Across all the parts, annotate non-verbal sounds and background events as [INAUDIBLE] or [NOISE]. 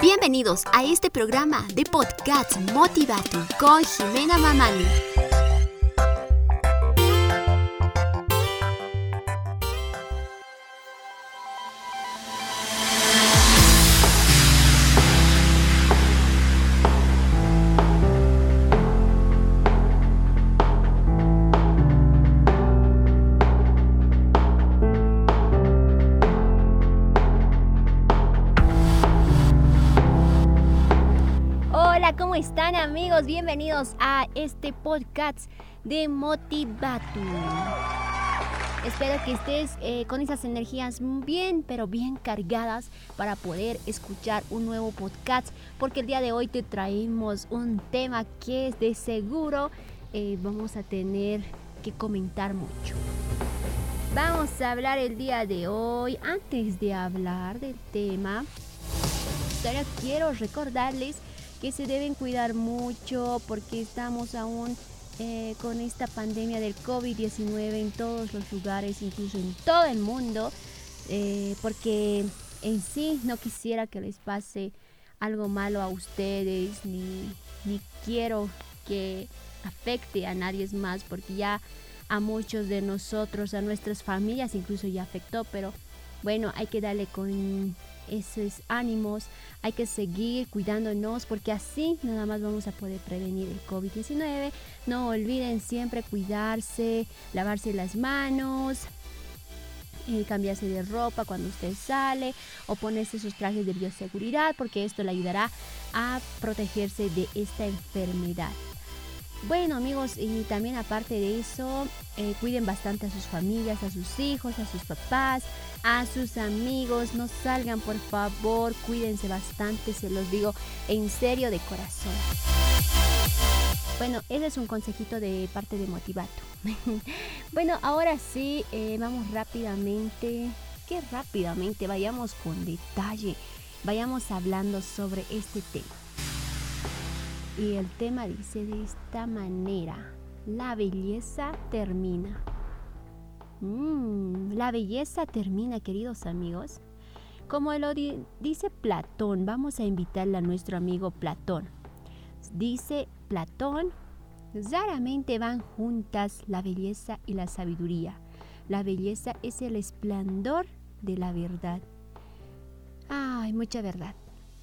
Bienvenidos a este programa de podcast Motivatu con Jimena Mamani. ¿Cómo están amigos? Bienvenidos a este podcast de Motivatu. Espero que estés eh, con esas energías bien, pero bien cargadas para poder escuchar un nuevo podcast, porque el día de hoy te traemos un tema que es de seguro eh, vamos a tener que comentar mucho. Vamos a hablar el día de hoy. Antes de hablar del tema, quiero recordarles que se deben cuidar mucho porque estamos aún eh, con esta pandemia del COVID-19 en todos los lugares, incluso en todo el mundo, eh, porque en sí no quisiera que les pase algo malo a ustedes, ni, ni quiero que afecte a nadie más, porque ya a muchos de nosotros, a nuestras familias incluso ya afectó, pero bueno, hay que darle con esos ánimos, hay que seguir cuidándonos porque así nada más vamos a poder prevenir el COVID-19. No olviden siempre cuidarse, lavarse las manos, eh, cambiarse de ropa cuando usted sale o ponerse sus trajes de bioseguridad porque esto le ayudará a protegerse de esta enfermedad. Bueno amigos, y también aparte de eso, eh, cuiden bastante a sus familias, a sus hijos, a sus papás, a sus amigos. No salgan por favor, cuídense bastante, se los digo en serio de corazón. Bueno, ese es un consejito de parte de Motivato. [LAUGHS] bueno, ahora sí, eh, vamos rápidamente. Que rápidamente vayamos con detalle. Vayamos hablando sobre este tema. Y el tema dice de esta manera, la belleza termina. Mm, la belleza termina, queridos amigos. Como lo dice Platón, vamos a invitarle a nuestro amigo Platón. Dice Platón, raramente van juntas la belleza y la sabiduría. La belleza es el esplendor de la verdad. Ay, mucha verdad,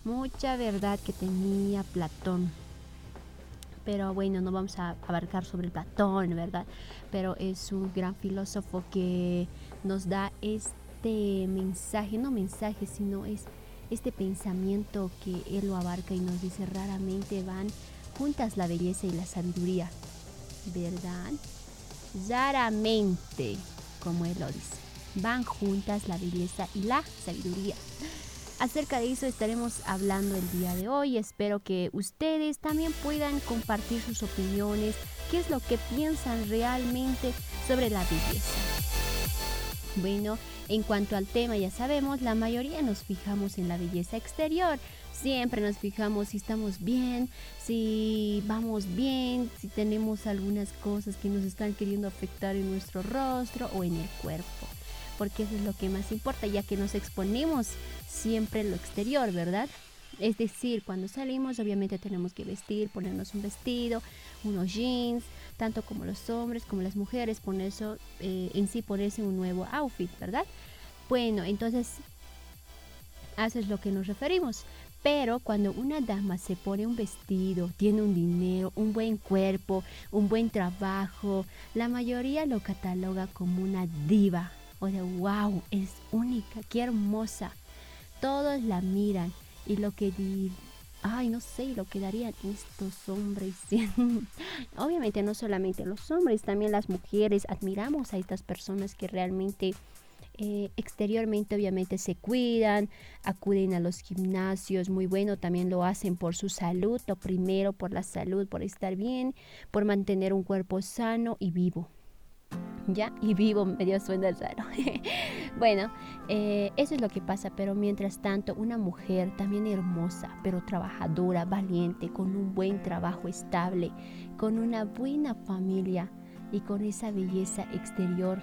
mucha verdad que tenía Platón pero bueno, no vamos a abarcar sobre Platón, ¿verdad? Pero es un gran filósofo que nos da este mensaje, no mensaje, sino es este pensamiento que él lo abarca y nos dice raramente van juntas la belleza y la sabiduría, ¿verdad? Raramente, como él lo dice, van juntas la belleza y la sabiduría. Acerca de eso estaremos hablando el día de hoy. Espero que ustedes también puedan compartir sus opiniones, qué es lo que piensan realmente sobre la belleza. Bueno, en cuanto al tema, ya sabemos, la mayoría nos fijamos en la belleza exterior. Siempre nos fijamos si estamos bien, si vamos bien, si tenemos algunas cosas que nos están queriendo afectar en nuestro rostro o en el cuerpo porque eso es lo que más importa, ya que nos exponemos siempre en lo exterior, ¿verdad? Es decir, cuando salimos obviamente tenemos que vestir, ponernos un vestido, unos jeans, tanto como los hombres como las mujeres, eso eh, en sí ponerse un nuevo outfit, ¿verdad? Bueno, entonces, eso es lo que nos referimos. Pero cuando una dama se pone un vestido, tiene un dinero, un buen cuerpo, un buen trabajo, la mayoría lo cataloga como una diva, o de wow, es única, qué hermosa. Todos la miran y lo que di, ay, no sé, lo que darían estos hombres. [LAUGHS] Obviamente no solamente los hombres, también las mujeres admiramos a estas personas que realmente eh, exteriormente obviamente se cuidan, acuden a los gimnasios, muy bueno, también lo hacen por su salud, lo primero por la salud, por estar bien, por mantener un cuerpo sano y vivo. ¿Ya? Y vivo medio suena raro. [LAUGHS] bueno, eh, eso es lo que pasa, pero mientras tanto, una mujer también hermosa, pero trabajadora, valiente, con un buen trabajo estable, con una buena familia y con esa belleza exterior,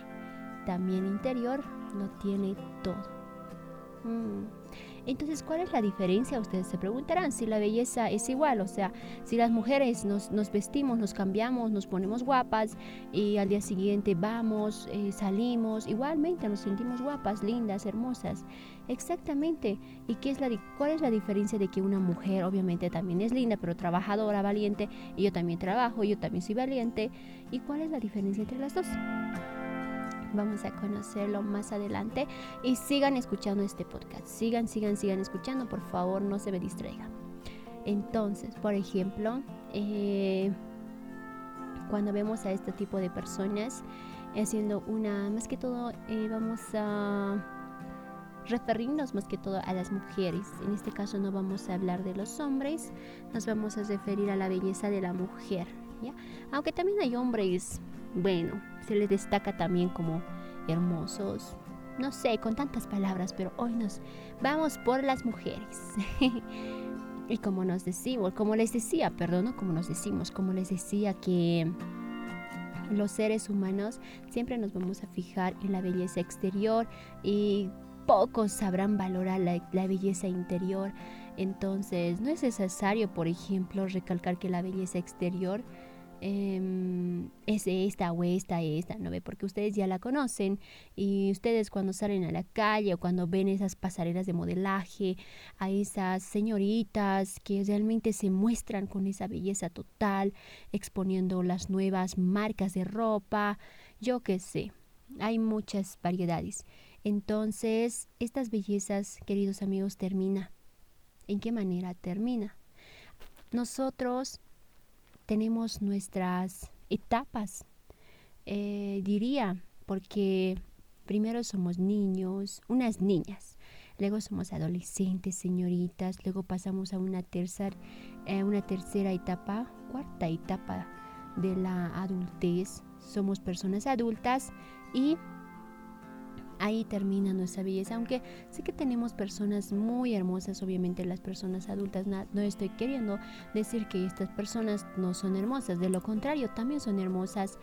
también interior, lo tiene todo. Mm. Entonces, ¿cuál es la diferencia? Ustedes se preguntarán si la belleza es igual, o sea, si las mujeres nos, vestimos, nos cambiamos, nos ponemos guapas y al día siguiente vamos, eh, salimos, igualmente nos sentimos guapas, lindas, hermosas. Exactamente. ¿Y qué es la, cuál es la diferencia de que una mujer obviamente también es linda, pero trabajadora, valiente, y yo también trabajo, yo también soy valiente? ¿Y cuál es la diferencia entre las dos? Vamos a conocerlo más adelante y sigan escuchando este podcast. Sigan, sigan, sigan escuchando. Por favor, no se me distraigan. Entonces, por ejemplo, eh, cuando vemos a este tipo de personas haciendo una, más que todo, eh, vamos a referirnos más que todo a las mujeres. En este caso no vamos a hablar de los hombres, nos vamos a referir a la belleza de la mujer. ¿ya? Aunque también hay hombres bueno, se les destaca también como hermosos. No sé, con tantas palabras, pero hoy nos vamos por las mujeres. [LAUGHS] y como nos decimos, como les decía, perdón, como nos decimos, como les decía que los seres humanos siempre nos vamos a fijar en la belleza exterior y pocos sabrán valorar la, belleza interior. Entonces, no es necesario, por ejemplo, recalcar que la belleza exterior Em, es esta o esta, esta, ¿no ve? Porque ustedes ya la conocen y ustedes cuando salen a la calle o cuando ven esas pasarelas de modelaje, a esas señoritas que realmente se muestran con esa belleza total, exponiendo las nuevas marcas de ropa, yo qué sé, hay muchas variedades. Entonces, estas bellezas, queridos amigos, termina. ¿En qué manera termina? Nosotros tenemos nuestras etapas, eh, diría, porque primero somos niños, unas niñas, luego somos adolescentes, señoritas, luego pasamos a una tercera, eh, una tercera etapa, cuarta etapa de la adultez, somos personas adultas y ahí termina nuestra belleza. Aunque sé que tenemos personas muy hermosas, obviamente las personas adultas, no, estoy queriendo decir que estas personas no son hermosas, de lo contrario, también son hermosas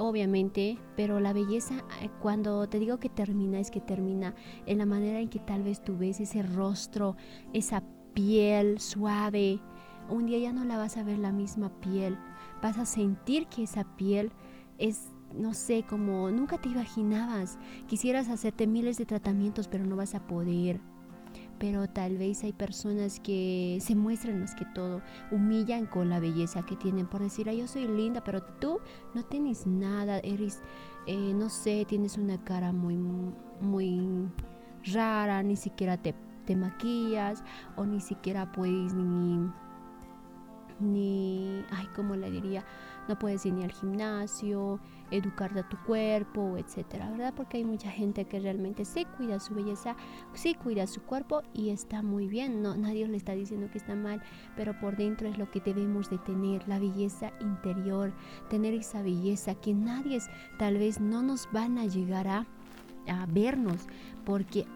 obviamente, pero la belleza eh, cuando te digo que termina es que termina en la manera en que tal vez tú ves ese rostro, esa piel suave. Un día ya no la vas a ver la misma piel, vas a sentir que esa piel es no sé, como nunca te imaginabas. Quisieras hacerte miles de tratamientos, pero no vas a poder. Pero tal vez hay personas que se muestran más que todo, humillan con la belleza que tienen por decir, yo soy linda, pero tú no tienes nada, eres, eh, no sé, tienes una cara muy, muy rara, ni siquiera te, te maquillas o ni siquiera puedes ni, ni, ay, ¿cómo le diría? No puedes ir ni al gimnasio, educar a tu cuerpo, etcétera, ¿verdad? Porque hay mucha gente que realmente sí cuida su belleza, sí cuida su cuerpo y está muy bien, no nadie le está diciendo que está mal, pero por dentro es lo que debemos de tener, la belleza interior, tener esa belleza que nadie tal vez no nos van a llegar a, a vernos, porque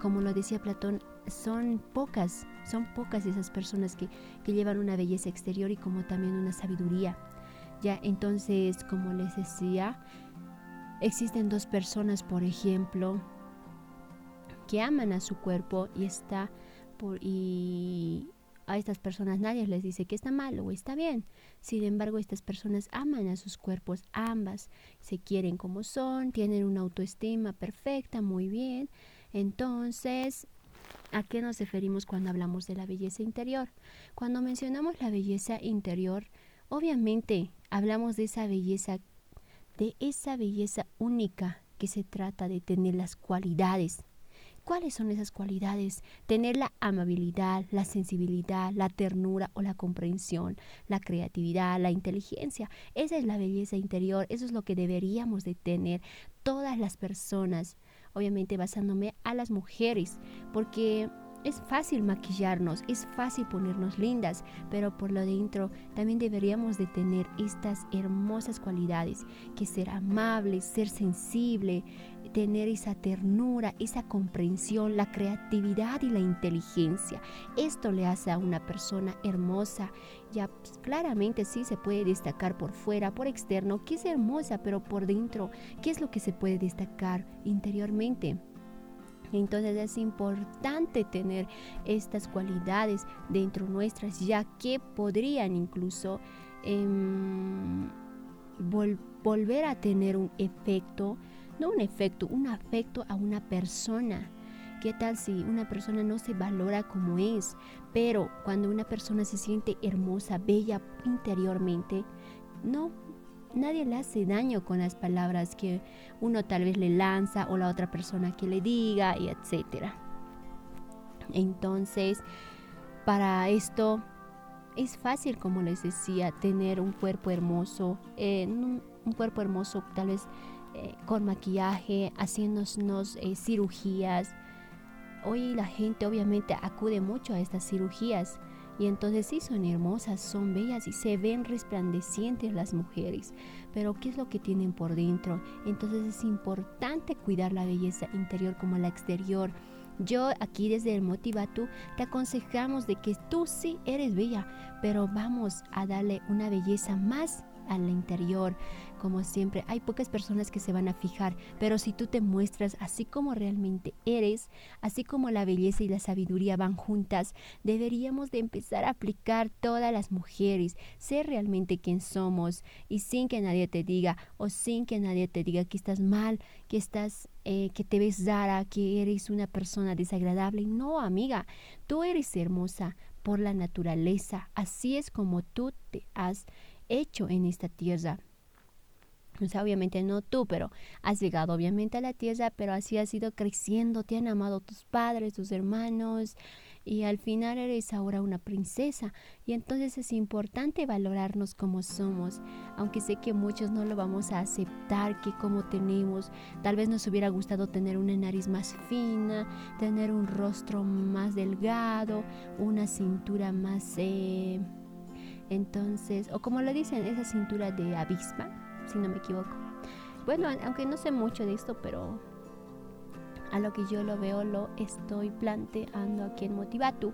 como lo decía Platón, son pocas, son pocas esas personas que, que llevan una belleza exterior y como también una sabiduría. Ya, entonces, como les decía, existen dos personas, por ejemplo, que aman a su cuerpo y está por y a estas personas nadie les dice que está mal o está bien. Sin embargo, estas personas aman a sus cuerpos, ambas se quieren como son, tienen una autoestima perfecta, muy bien. Entonces, ¿a qué nos referimos cuando hablamos de la belleza interior? Cuando mencionamos la belleza interior, obviamente hablamos de esa belleza, de esa belleza única que se trata de tener las cualidades. ¿Cuáles son esas cualidades? Tener la amabilidad, la sensibilidad, la ternura o la comprensión, la creatividad, la inteligencia. Esa es la belleza interior, eso es lo que deberíamos de tener todas las personas, obviamente basándome a las mujeres, porque es fácil maquillarnos, es fácil ponernos lindas, pero por lo dentro también deberíamos de tener estas hermosas cualidades, que ser amable, ser sensible, tener esa ternura, esa comprensión, la creatividad y la inteligencia. Esto le hace a una persona hermosa. Ya pues, claramente sí se puede destacar por fuera, por externo, que es hermosa, pero por dentro, ¿qué es lo que se puede destacar interiormente? Entonces es importante tener estas cualidades dentro nuestras, ya que podrían incluso em, volver a tener un efecto, no un efecto, un afecto a una persona. ¿Qué tal si una persona no se valora como es? Pero cuando una persona se siente hermosa, bella interiormente, no, nadie le hace daño con las palabras que uno tal vez le lanza o la otra persona que le diga y etcétera. Entonces, para esto es fácil, como les decía, tener un cuerpo hermoso, eh, un, cuerpo hermoso tal vez eh, con maquillaje, haciéndonos eh, cirugías. Hoy la gente obviamente acude mucho a estas cirugías y entonces sí son hermosas, son bellas y se ven resplandecientes las mujeres. Pero ¿qué es lo que tienen por dentro? Entonces es importante cuidar la belleza interior como la exterior. Yo aquí desde el Motivatu te aconsejamos de que tú sí eres bella, pero vamos a darle una belleza más al interior. Como siempre, hay pocas personas que se van a fijar, pero si tú te muestras así como realmente eres, así como la belleza y la sabiduría van juntas, deberíamos de empezar a aplicar todas las mujeres, ser realmente quien somos y sin que nadie te diga o sin que nadie te diga que estás mal, que estás eh, que te ves rara, que eres una persona desagradable. No, amiga, tú eres hermosa por la naturaleza. Así es como tú te has hecho en esta tierra. O sea, obviamente no tú, pero has llegado obviamente a la tierra, pero así has ido creciendo, te han amado tus padres, tus hermanos, y al final eres ahora una princesa. Y entonces es importante valorarnos como somos, aunque sé que muchos no lo vamos a aceptar, que como tenemos, tal vez nos hubiera gustado tener una nariz más fina, tener un rostro más delgado, una cintura más... Eh, entonces, o como lo dicen, esa cintura de avispa, si no me equivoco. Bueno, aunque no sé mucho de esto, pero a lo que yo lo veo, lo estoy planteando aquí en Motivatu.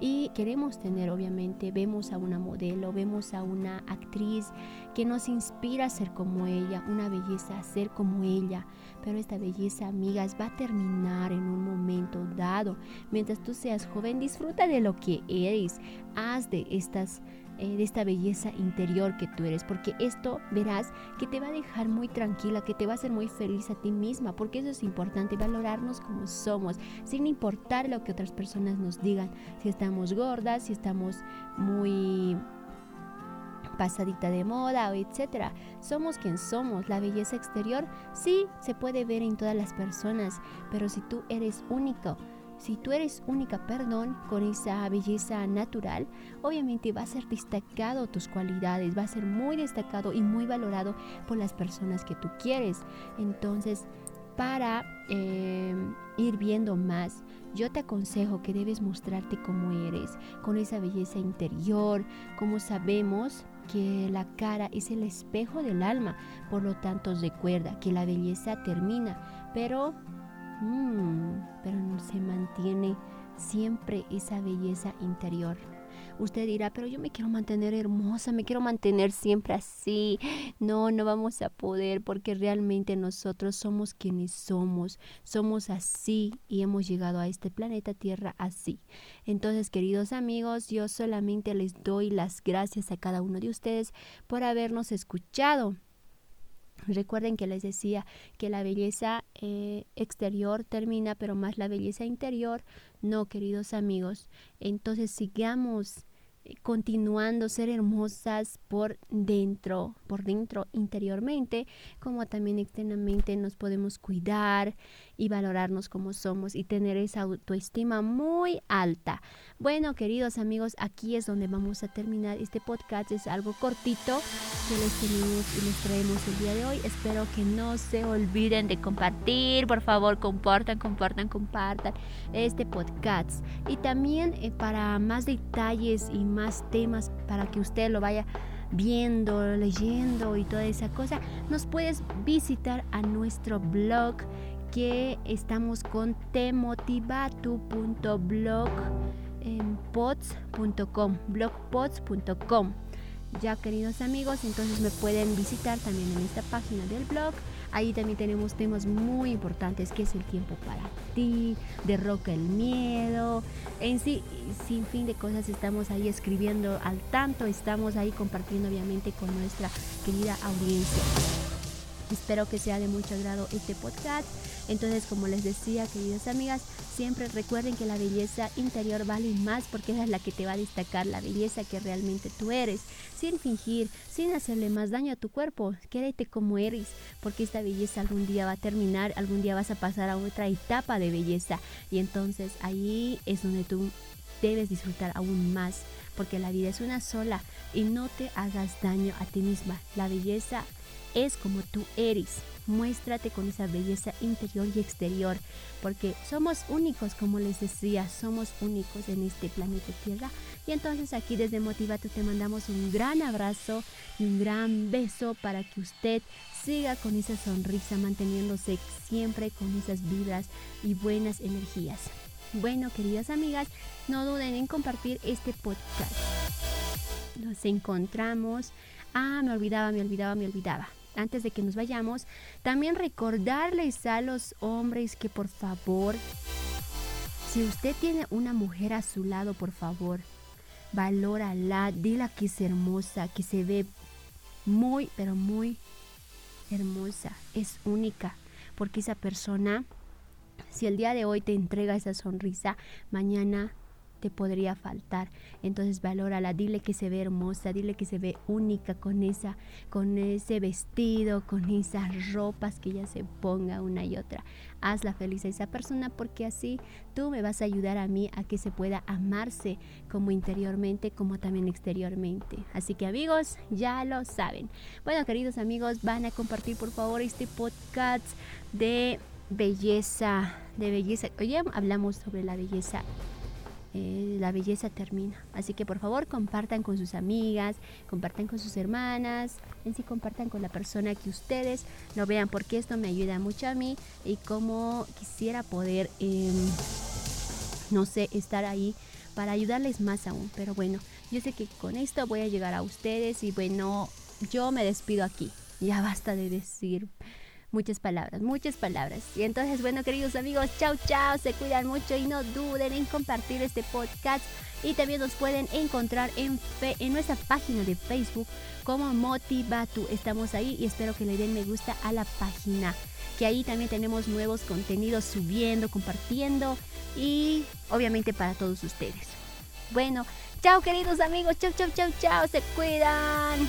Y queremos tener, obviamente, vemos a una modelo, vemos a una actriz que nos inspira a ser como ella, una belleza a ser como ella. Pero esta belleza, amigas, va a terminar en un momento dado. Mientras tú seas joven, disfruta de lo que eres. Haz de estas eh, de esta belleza interior que tú eres, porque esto verás que te va a dejar muy tranquila, que te va a hacer muy feliz a ti misma, porque eso es importante, valorarnos como somos, sin importar lo que otras personas nos digan, si estamos gordas, si estamos muy pasadita de moda o etcétera. Somos quien somos. La belleza exterior sí se puede ver en todas las personas, pero si tú eres único, si tú eres única, perdón, con esa belleza natural, obviamente va a ser destacado tus cualidades, va a ser muy destacado y muy valorado por las personas que tú quieres. Entonces, para eh, ir viendo más, yo te aconsejo que debes mostrarte como eres, con esa belleza interior, como sabemos que la cara es el espejo del alma, por lo tanto recuerda que la belleza termina, pero Mm, pero no se mantiene siempre esa belleza interior. Usted dirá, pero yo me quiero mantener hermosa, me quiero mantener siempre así. No, no vamos a poder porque realmente nosotros somos quienes somos. Somos así y hemos llegado a este planeta Tierra así. Entonces, queridos amigos, yo solamente les doy las gracias a cada uno de ustedes por habernos escuchado. Recuerden que les decía que la belleza eh, exterior termina, pero más la belleza interior, no, queridos amigos. Entonces sigamos eh, continuando ser hermosas por dentro, por dentro interiormente, como también externamente nos podemos cuidar y valorarnos como somos y tener esa autoestima muy alta. Bueno, queridos amigos, aquí es donde vamos a terminar este podcast. Es algo cortito que les tenemos y les traemos el día de hoy. Espero que no se olviden de compartir, por favor, compartan, compartan, compartan este podcast. Y también eh, para más detalles y más temas para que usted lo vaya viendo, leyendo y toda esa cosa, nos puedes visitar a nuestro blog que estamos con temotivatu.blogpods.com blogpods.com ya queridos amigos entonces me pueden visitar también en esta página del blog. Ahí también tenemos temas muy importantes, que es el tiempo para ti, derroca el miedo, en sí, sin fin de cosas estamos ahí escribiendo al tanto, estamos ahí compartiendo obviamente con nuestra querida audiencia. Espero que sea de mucho agrado este podcast. Entonces, como les decía, queridas amigas, siempre recuerden que la belleza interior vale más porque esa es la que te va a destacar, la belleza que realmente tú eres, sin fingir, sin hacerle más daño a tu cuerpo. Quédate como eres, porque esta belleza algún día va a terminar, algún día vas a pasar a otra etapa de belleza. Y entonces ahí es donde tú debes disfrutar aún más, porque la vida es una sola y no te hagas daño a ti misma. La belleza es como tú eres. Muéstrate con esa belleza interior y exterior, porque somos únicos, como les decía, somos únicos en este planeta Tierra. Y entonces aquí desde Motivate te mandamos un gran abrazo y un gran beso para que usted siga con esa sonrisa, manteniéndose siempre con esas vibras y buenas energías. Bueno, queridas amigas, no duden en compartir este podcast. Nos encontramos. Ah, me olvidaba, me olvidaba, me olvidaba antes de que nos vayamos, también recordarles a los hombres que por favor, si usted tiene una mujer a su lado, por favor, valórala, dile que es hermosa, que se ve muy, pero muy hermosa, es única, porque esa persona, si el día de hoy te entrega esa sonrisa, mañana te podría faltar. Entonces valórala, dile que se ve hermosa, dile que se ve única con esa, con ese vestido, con esas ropas que ella se ponga una y otra. Hazla feliz a esa persona porque así tú me vas a ayudar a mí a que se pueda amarse como interiormente como también exteriormente. Así que amigos, ya lo saben. Bueno, queridos amigos, van a compartir por favor este podcast de belleza, de belleza. Hoy hablamos sobre la belleza eh, la belleza termina. Así que por favor compartan con sus amigas, compartan con sus hermanas, en sí compartan con la persona que ustedes lo vean, porque esto me ayuda mucho a mí y como quisiera poder, em, no sé, estar ahí para ayudarles más aún. Pero bueno, yo sé que con esto voy a llegar a ustedes y bueno, yo me despido aquí. Ya basta de decir muchas palabras, muchas palabras. Y entonces, bueno, queridos amigos, chao, chao, se cuidan mucho y no duden en compartir este podcast. Y también nos pueden encontrar en, en nuestra página de Facebook como Motivatu. Estamos ahí y espero que le den me gusta a la página. Que ahí también tenemos nuevos contenidos subiendo, compartiendo y obviamente para todos ustedes. Bueno, chao queridos amigos, chao, chao, chao, chao, se cuidan.